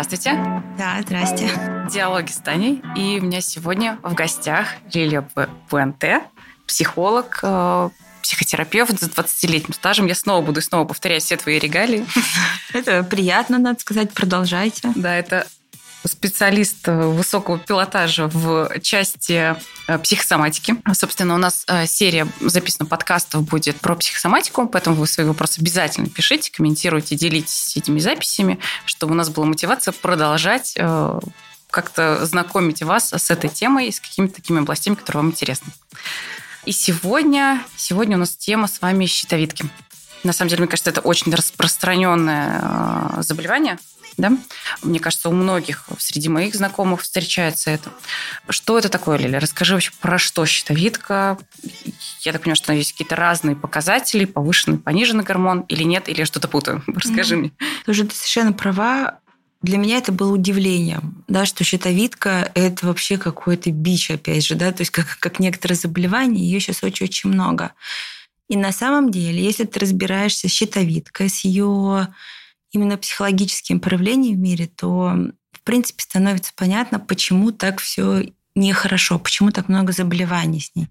Здравствуйте. Да, здрасте. Диалоги с Таней. И у меня сегодня в гостях Лилия Пуэнте, психолог, э, психотерапевт с 20-летним стажем. Я снова буду снова повторять все твои регалии. Это приятно, надо сказать. Продолжайте. Да, это специалист высокого пилотажа в части э, психосоматики. Собственно, у нас э, серия записана подкастов будет про психосоматику, поэтому вы свои вопросы обязательно пишите, комментируйте, делитесь этими записями, чтобы у нас была мотивация продолжать э, как-то знакомить вас с этой темой и с какими-то такими областями, которые вам интересны. И сегодня, сегодня у нас тема с вами щитовидки. На самом деле, мне кажется, это очень распространенное заболевание да? Мне кажется, у многих среди моих знакомых встречается это. Что это такое, Лиля? Расскажи вообще, про что щитовидка? Я так понимаю, что есть какие-то разные показатели, повышенный, пониженный гормон или нет, или я что-то путаю? Расскажи mm. мне. Слушай, ты совершенно права. Для меня это было удивлением, да, что щитовидка – это вообще какой-то бич, опять же, да, то есть как, как некоторые заболевания, ее сейчас очень-очень много. И на самом деле, если ты разбираешься с щитовидкой, с ее именно психологическим проявлением в мире, то, в принципе, становится понятно, почему так все нехорошо, почему так много заболеваний с ней.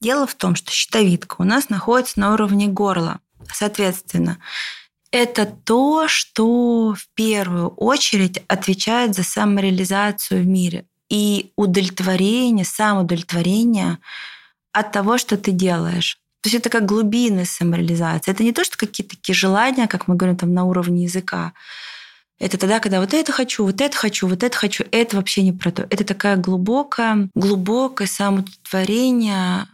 Дело в том, что щитовидка у нас находится на уровне горла. Соответственно, это то, что в первую очередь отвечает за самореализацию в мире и удовлетворение, самоудовлетворение от того, что ты делаешь. То есть это как глубины самореализации. Это не то, что какие-то такие желания, как мы говорим там на уровне языка. Это тогда, когда вот это хочу, вот это хочу, вот это хочу. Это вообще не про то. Это такая глубокая, глубокое самоудовлетворение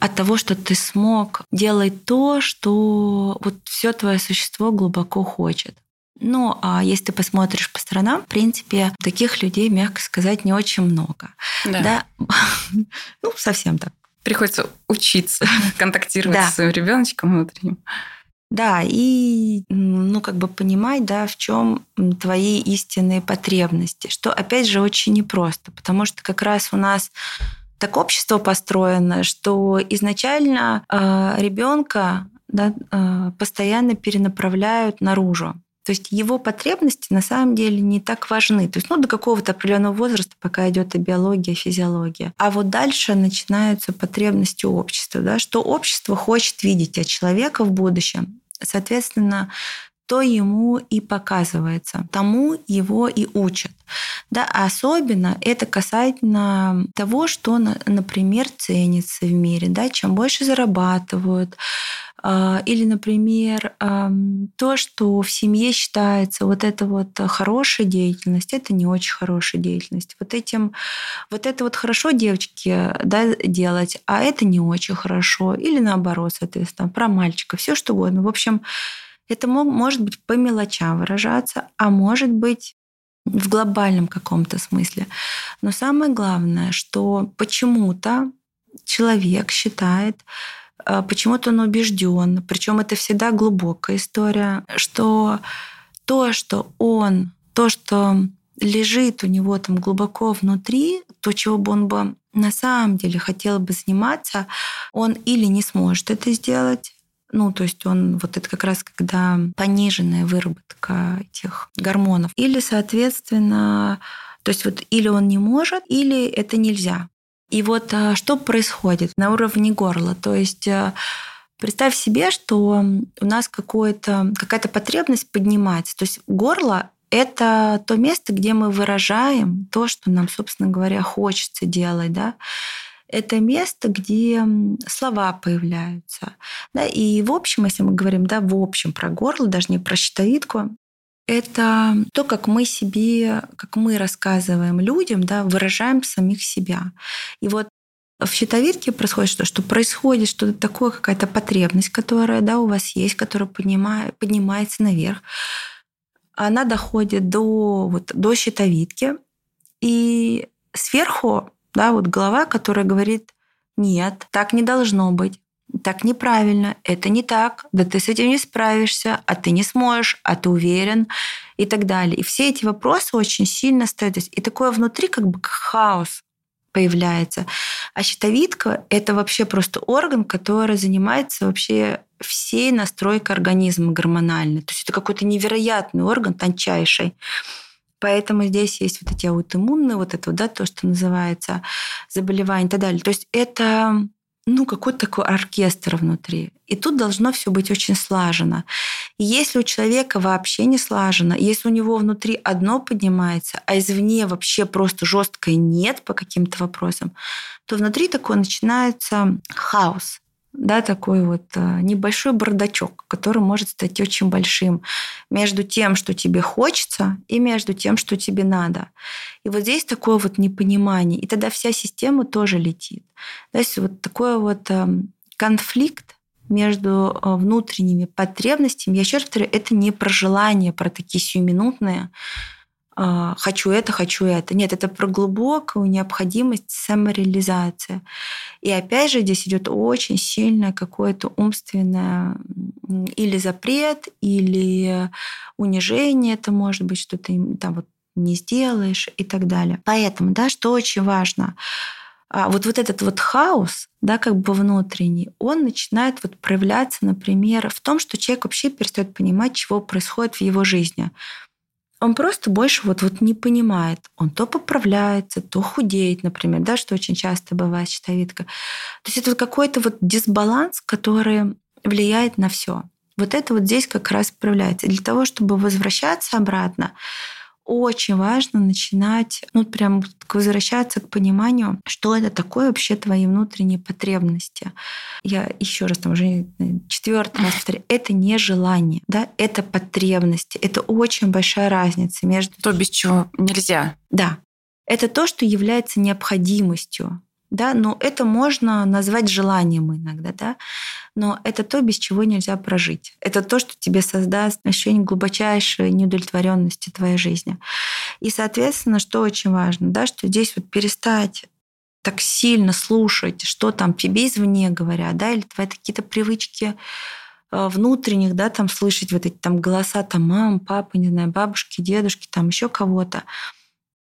от того, что ты смог делать то, что вот все твое существо глубоко хочет. Ну, а если ты посмотришь по сторонам, в принципе, таких людей, мягко сказать, не очень много. Да. да? ну, совсем так приходится учиться контактировать да. с своим ребеночком внутренним. Да, и ну как бы понимать, да, в чем твои истинные потребности, что опять же очень непросто, потому что как раз у нас так общество построено, что изначально э, ребенка да, э, постоянно перенаправляют наружу. То есть его потребности на самом деле не так важны. То есть ну, до какого-то определенного возраста, пока идет и биология, и физиология. А вот дальше начинаются потребности общества. Да? Что общество хочет видеть от человека в будущем. Соответственно, то ему и показывается, тому его и учат. Да, а особенно это касательно того, что, например, ценится в мире. Да, чем больше зарабатывают, а, или, например, то, что в семье считается вот это вот хорошая деятельность, это не очень хорошая деятельность. Вот этим, вот это вот хорошо девочки да, делать, а это не очень хорошо. Или наоборот, соответственно, про мальчика, все что угодно. В общем, это может быть по мелочам выражаться, а может быть в глобальном каком-то смысле. Но самое главное, что почему-то человек считает, а, почему-то он убежден, причем это всегда глубокая история, что то, что он, то, что лежит у него там глубоко внутри, то, чего бы он бы на самом деле хотел бы заниматься, он или не сможет это сделать, ну, то есть он вот это как раз когда пониженная выработка этих гормонов. Или, соответственно, то есть вот или он не может, или это нельзя. И вот а, что происходит на уровне горла? То есть а, представь себе, что у нас какая-то потребность поднимается. То есть горло это то место, где мы выражаем то, что нам, собственно говоря, хочется делать. Да? Это место, где слова появляются. Да? И в общем, если мы говорим да, в общем про горло, даже не про щитовидку, это то, как мы себе, как мы рассказываем людям, да, выражаем самих себя. И вот в щитовидке происходит что? Что происходит что-то такое, какая-то потребность, которая да, у вас есть, которая поднимает, поднимается наверх. Она доходит до, вот, до щитовидки. И сверху да, вот голова, которая говорит, нет, так не должно быть так неправильно, это не так, да ты с этим не справишься, а ты не сможешь, а ты уверен и так далее. И все эти вопросы очень сильно стоят. И такое внутри как бы хаос появляется. А щитовидка – это вообще просто орган, который занимается вообще всей настройкой организма гормональной. То есть это какой-то невероятный орган, тончайший Поэтому здесь есть вот эти аутоиммунные, вот это, да, то, что называется заболевание и так далее. То есть это ну, какой-то такой оркестр внутри. И тут должно все быть очень слажено. И если у человека вообще не слажено, если у него внутри одно поднимается, а извне вообще просто жесткое нет по каким-то вопросам, то внутри такой начинается хаос да, такой вот э, небольшой бардачок, который может стать очень большим между тем, что тебе хочется, и между тем, что тебе надо. И вот здесь такое вот непонимание, и тогда вся система тоже летит. То есть вот такой вот эм, конфликт между э, внутренними потребностями, я еще раз повторю, это не про желание, про такие сиюминутные, хочу это, хочу это. Нет, это про глубокую необходимость самореализации. И опять же, здесь идет очень сильное какое-то умственное или запрет, или унижение, это может быть, что ты там вот не сделаешь и так далее. Поэтому, да, что очень важно, а, вот, вот этот вот хаос, да, как бы внутренний, он начинает вот проявляться, например, в том, что человек вообще перестает понимать, чего происходит в его жизни он просто больше вот, вот не понимает. Он то поправляется, то худеет, например, да, что очень часто бывает щитовидка. То есть это какой-то вот дисбаланс, который влияет на все. Вот это вот здесь как раз проявляется. Для того, чтобы возвращаться обратно, очень важно начинать, ну, прям возвращаться к пониманию, что это такое вообще твои внутренние потребности. Я еще раз там уже четвертый раз повторяю, это не желание, да, это потребности. Это очень большая разница между... То, без чего нельзя. Да. Это то, что является необходимостью да, но это можно назвать желанием иногда, да, но это то, без чего нельзя прожить. Это то, что тебе создаст ощущение глубочайшей неудовлетворенности твоей жизни. И, соответственно, что очень важно, да, что здесь вот перестать так сильно слушать, что там тебе извне говорят, да, или твои какие-то привычки э, внутренних, да, там слышать вот эти там голоса там мам, папы, не знаю, бабушки, дедушки, там еще кого-то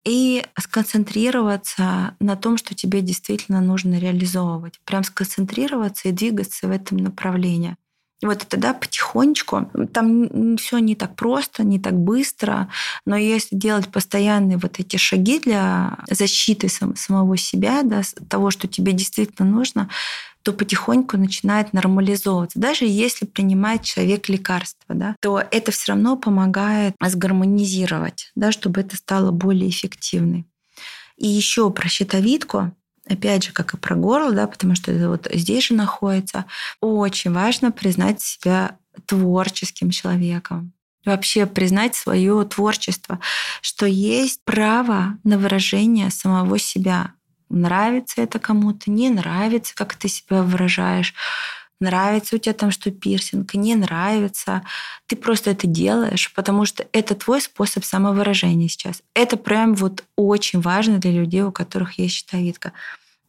и сконцентрироваться на том, что тебе действительно нужно реализовывать. Прям сконцентрироваться и двигаться в этом направлении. И вот тогда потихонечку, там все не так просто, не так быстро, но если делать постоянные вот эти шаги для защиты сам, самого себя, да, того, что тебе действительно нужно, то потихоньку начинает нормализовываться. Даже если принимает человек лекарства, да, то это все равно помогает сгармонизировать, да, чтобы это стало более эффективной. И еще про щитовидку, опять же, как и про горло, да, потому что это вот здесь же находится, очень важно признать себя творческим человеком вообще признать свое творчество, что есть право на выражение самого себя. Нравится это кому-то, не нравится, как ты себя выражаешь. Нравится у тебя там что пирсинг, не нравится. Ты просто это делаешь, потому что это твой способ самовыражения сейчас. Это прям вот очень важно для людей, у которых есть щитовидка.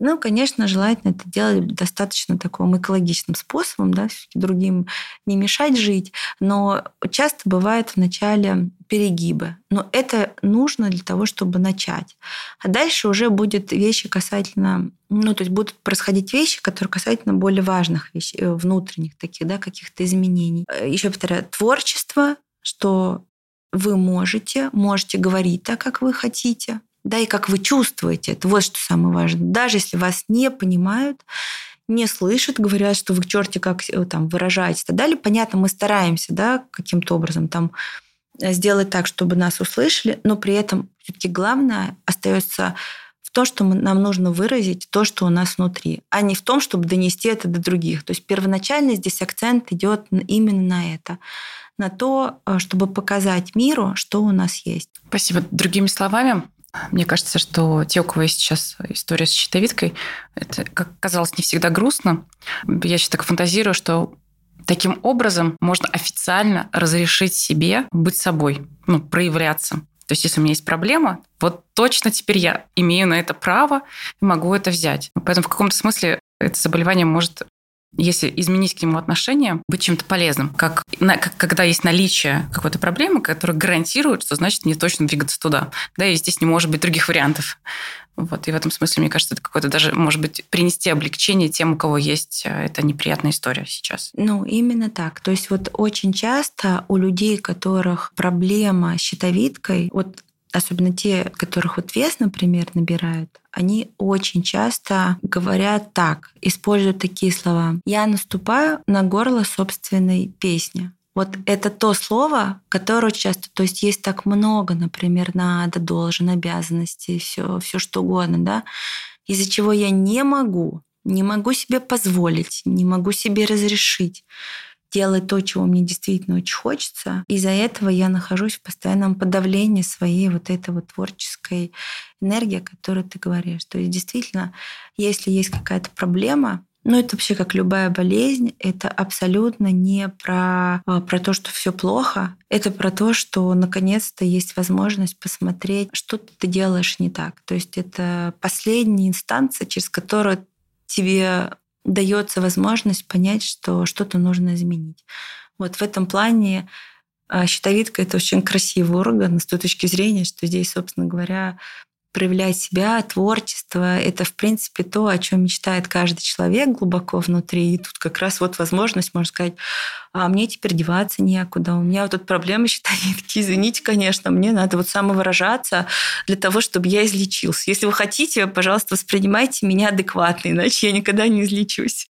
Ну, конечно, желательно это делать достаточно таким экологичным способом, да, другим не мешать жить, но часто бывает в начале перегибы. Но это нужно для того, чтобы начать. А дальше уже будет вещи касательно, ну, то есть будут происходить вещи, которые касательно более важных вещей, э, внутренних таких, да, каких-то изменений. Э, Еще повторяю, творчество, что вы можете, можете говорить так, как вы хотите, да, и как вы чувствуете. Это вот что самое важное. Даже если вас не понимают, не слышат, говорят, что вы черти как э, там выражаетесь и так далее. Понятно, мы стараемся, да, каким-то образом там э, сделать так, чтобы нас услышали, но при этом все-таки главное остается в том, что нам нужно выразить то, что у нас внутри, а не в том, чтобы донести это до других. То есть первоначально здесь акцент идет именно на это на то, э, чтобы показать миру, что у нас есть. Спасибо. Другими словами, мне кажется, что те, у кого есть сейчас история с щитовидкой, это, как казалось, не всегда грустно. Я сейчас так фантазирую, что таким образом можно официально разрешить себе быть собой, ну, проявляться. То есть, если у меня есть проблема, вот точно теперь я имею на это право и могу это взять. Поэтому в каком-то смысле это заболевание может если изменить к нему отношение, быть чем-то полезным. Как, на, как когда есть наличие какой-то проблемы, которая гарантирует, что значит не точно двигаться туда. Да, и здесь не может быть других вариантов. Вот, и в этом смысле, мне кажется, это какое-то даже, может быть, принести облегчение тем, у кого есть э, эта неприятная история сейчас. Ну, именно так. То есть вот очень часто у людей, у которых проблема с щитовидкой, вот особенно те, которых вот вес, например, набирают, они очень часто говорят так, используют такие слова. Я наступаю на горло собственной песни. Вот это то слово, которое часто, то есть есть так много, например, надо, должен, обязанности, все, все что угодно, да, из-за чего я не могу, не могу себе позволить, не могу себе разрешить делать то, чего мне действительно очень хочется. Из-за этого я нахожусь в постоянном подавлении своей вот этой вот творческой энергии, о которой ты говоришь. То есть действительно, если есть какая-то проблема, ну, это вообще как любая болезнь, это абсолютно не про, а, про то, что все плохо, это про то, что наконец-то есть возможность посмотреть, что ты делаешь не так. То есть это последняя инстанция, через которую тебе дается возможность понять, что что-то нужно изменить. Вот в этом плане а, щитовидка – это очень красивый орган с той точки зрения, что здесь, собственно говоря, проявлять себя, творчество — это, в принципе, то, о чем мечтает каждый человек глубоко внутри. И тут как раз вот возможность, можно сказать, а мне теперь деваться некуда, у меня вот тут проблемы щитовидки, извините, конечно, мне надо вот самовыражаться для того, чтобы я излечился. Если вы хотите, пожалуйста, воспринимайте меня адекватно, иначе я никогда не излечусь.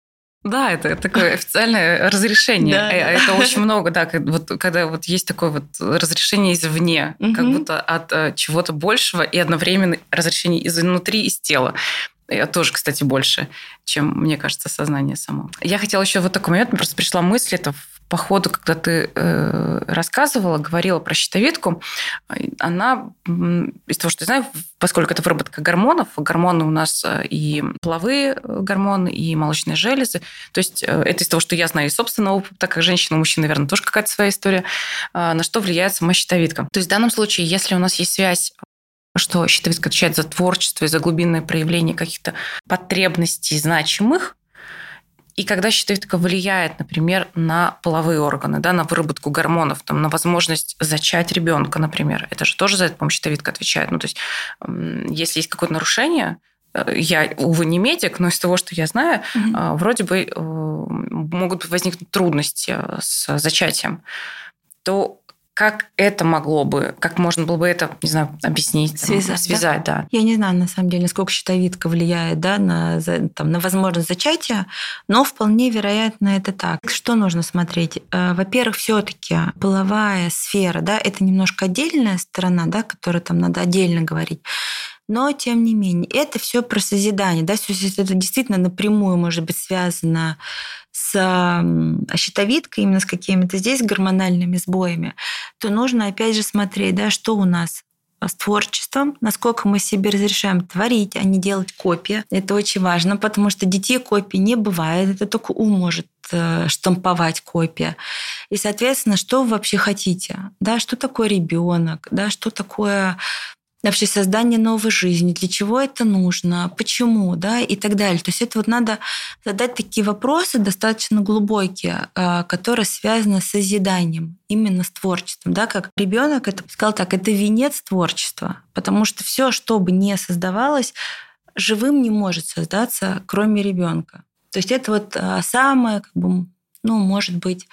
Да, это такое официальное разрешение. Э, это очень много, да, вот, когда вот есть такое вот разрешение извне, как будто от э, чего-то большего, и одновременно разрешение изнутри, из тела. Я тоже, кстати, больше, чем, мне кажется, сознание само. Я хотела еще вот такой момент, мне просто пришла мысль, это по ходу, когда ты э, рассказывала, говорила про щитовидку, она, из того, что я знаю, поскольку это выработка гормонов, гормоны у нас э, и половые э, гормоны, и молочные железы, то есть э, это из того, что я знаю из собственного опыта, как женщина, мужчина, наверное, тоже какая-то своя история, э, на что влияет сама щитовидка. То есть в данном случае, если у нас есть связь что щитовидка отвечает за творчество и за глубинное проявление каких-то потребностей значимых, и когда щитовидка влияет, например, на половые органы, да, на выработку гормонов, там, на возможность зачать ребенка, например, это же тоже за это, по-моему, щитовидка отвечает. Ну, то есть, если есть какое-то нарушение, э, я, увы, не медик, но из того, что я знаю, mm-hmm. вроде бы э, могут возникнуть трудности с зачатием, то как это могло бы, как можно было бы это, не знаю, объяснить, связать, связать да? да. Я не знаю, на самом деле, насколько щитовидка влияет да, на, там, на возможность зачатия, но вполне вероятно это так. Что нужно смотреть? Э, во-первых, все таки половая сфера, да, это немножко отдельная сторона, да, которую там надо отдельно говорить. Но, тем не менее, это все про созидание. Да? То есть это действительно напрямую может быть связано с щитовидкой, именно с какими-то здесь гормональными сбоями, то нужно опять же смотреть, да, что у нас с творчеством, насколько мы себе разрешаем творить, а не делать копии. Это очень важно, потому что детей копий не бывает. Это только ум может э, штамповать копия. И, соответственно, что вы вообще хотите? Да, что такое ребенок? Да, что такое вообще создание новой жизни, для чего это нужно, почему, да, и так далее. То есть это вот надо задать такие вопросы достаточно глубокие, а, которые связаны с созиданием, именно с творчеством, да, как ребенок это сказал так, это венец творчества, потому что все, что бы не создавалось, живым не может создаться, кроме ребенка. То есть это вот а, самое, как бы, ну, может быть,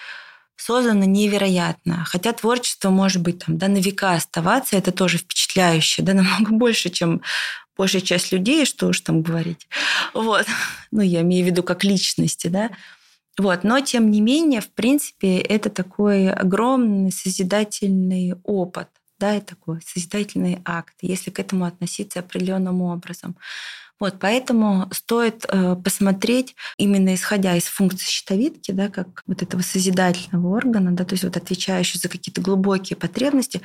создано невероятно. Хотя творчество может быть там, да, на века оставаться, это тоже впечатляюще, да, намного больше, чем большая часть людей, что уж там говорить. Вот. Ну, я имею в виду как личности, да. Вот. Но, тем не менее, в принципе, это такой огромный созидательный опыт, да, и такой созидательный акт, если к этому относиться определенным образом. Вот, поэтому стоит э, посмотреть, именно исходя из функции щитовидки, да, как вот этого созидательного органа, да, то есть вот отвечающего за какие-то глубокие потребности,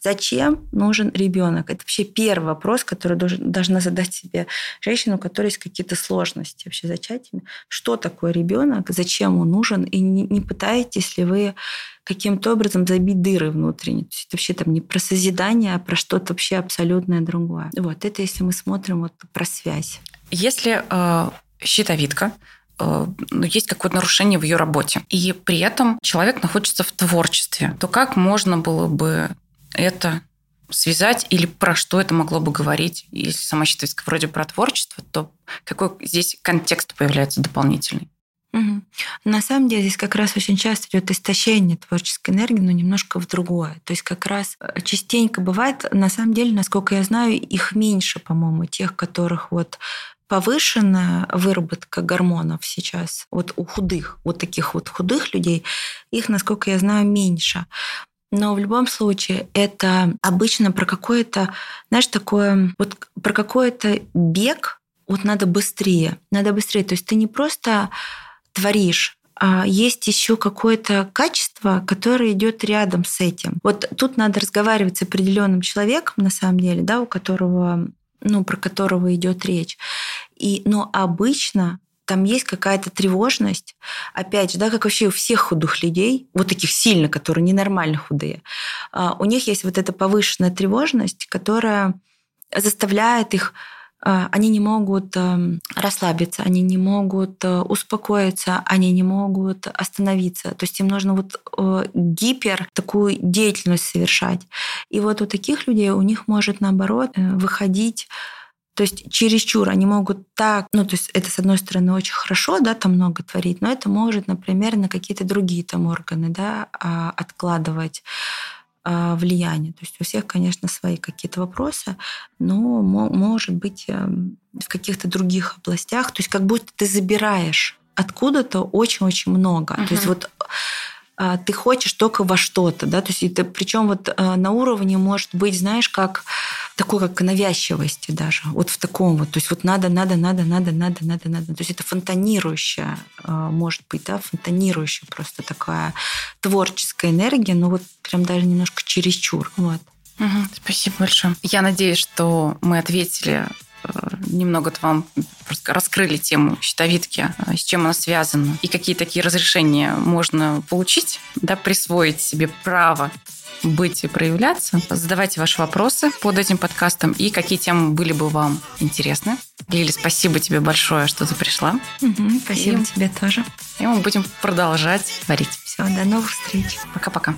зачем нужен ребенок? Это вообще первый вопрос, который должен, должна задать себе женщина, у которой есть какие-то сложности вообще зачатиями. Что такое ребенок? Зачем он нужен? И не, не пытаетесь ли вы каким-то образом забить дыры внутренние. То есть это вообще там не про созидание, а про что-то вообще абсолютное другое. Вот это если мы смотрим вот про связь. Если э, щитовидка э, ну, есть какое-то нарушение в ее работе, и при этом человек находится в творчестве, то как можно было бы это связать или про что это могло бы говорить? Если сама щитовидка вроде про творчество, то какой здесь контекст появляется дополнительный? На самом деле здесь как раз очень часто идет истощение творческой энергии, но немножко в другое. То есть как раз э, частенько бывает, на самом деле, насколько я знаю, их меньше, по-моему, тех, которых вот повышенная выработка гормонов сейчас вот у худых, вот таких вот худых людей, их, насколько я знаю, меньше. Но в любом случае это обычно про какое-то, знаешь, такое, вот про какой-то бег, вот надо быстрее, надо быстрее. То есть ты не просто творишь, а есть еще какое-то качество, которое идет рядом с этим. Вот тут надо разговаривать с определенным человеком, на самом деле, да, у которого, ну, про которого идет речь. И, но обычно там есть какая-то тревожность. Опять же, да, как вообще у всех худых людей, вот таких сильно, которые ненормально худые, а, у них есть вот эта повышенная тревожность, которая заставляет их они не могут эм, расслабиться, они не могут э, успокоиться, они не могут остановиться. То есть им нужно вот э, гипер такую деятельность совершать. И вот у таких людей у них может наоборот э, выходить то есть чересчур они могут так, ну, то есть это, с одной стороны, очень хорошо, да, там много творить, но это может, например, на какие-то другие там органы, да, а, откладывать а, влияние. То есть у всех, конечно, свои какие-то вопросы, но может быть эм, в каких-то других областях, то есть как будто ты забираешь откуда-то очень-очень много. Uh-huh. То есть вот а, ты хочешь только во что-то, да, то есть это причем вот а, на уровне может быть, знаешь, как такой как навязчивости даже, вот в таком вот, то есть вот надо, надо, надо, надо, надо, надо, надо, то есть это фонтанирующая, а, может быть, да, фонтанирующая просто такая творческая энергия, но вот прям даже немножко чересчур, вот. Угу, спасибо большое. Я надеюсь, что мы ответили Э, немного вам раскрыли тему щитовидки, э, с чем она связана, и какие такие разрешения можно получить, да, присвоить себе право быть и проявляться. Задавайте ваши вопросы под этим подкастом и какие темы были бы вам интересны. Лили, спасибо тебе большое, что ты пришла. Угу, спасибо и, тебе тоже. И мы будем продолжать творить. Все, до новых встреч. Пока-пока.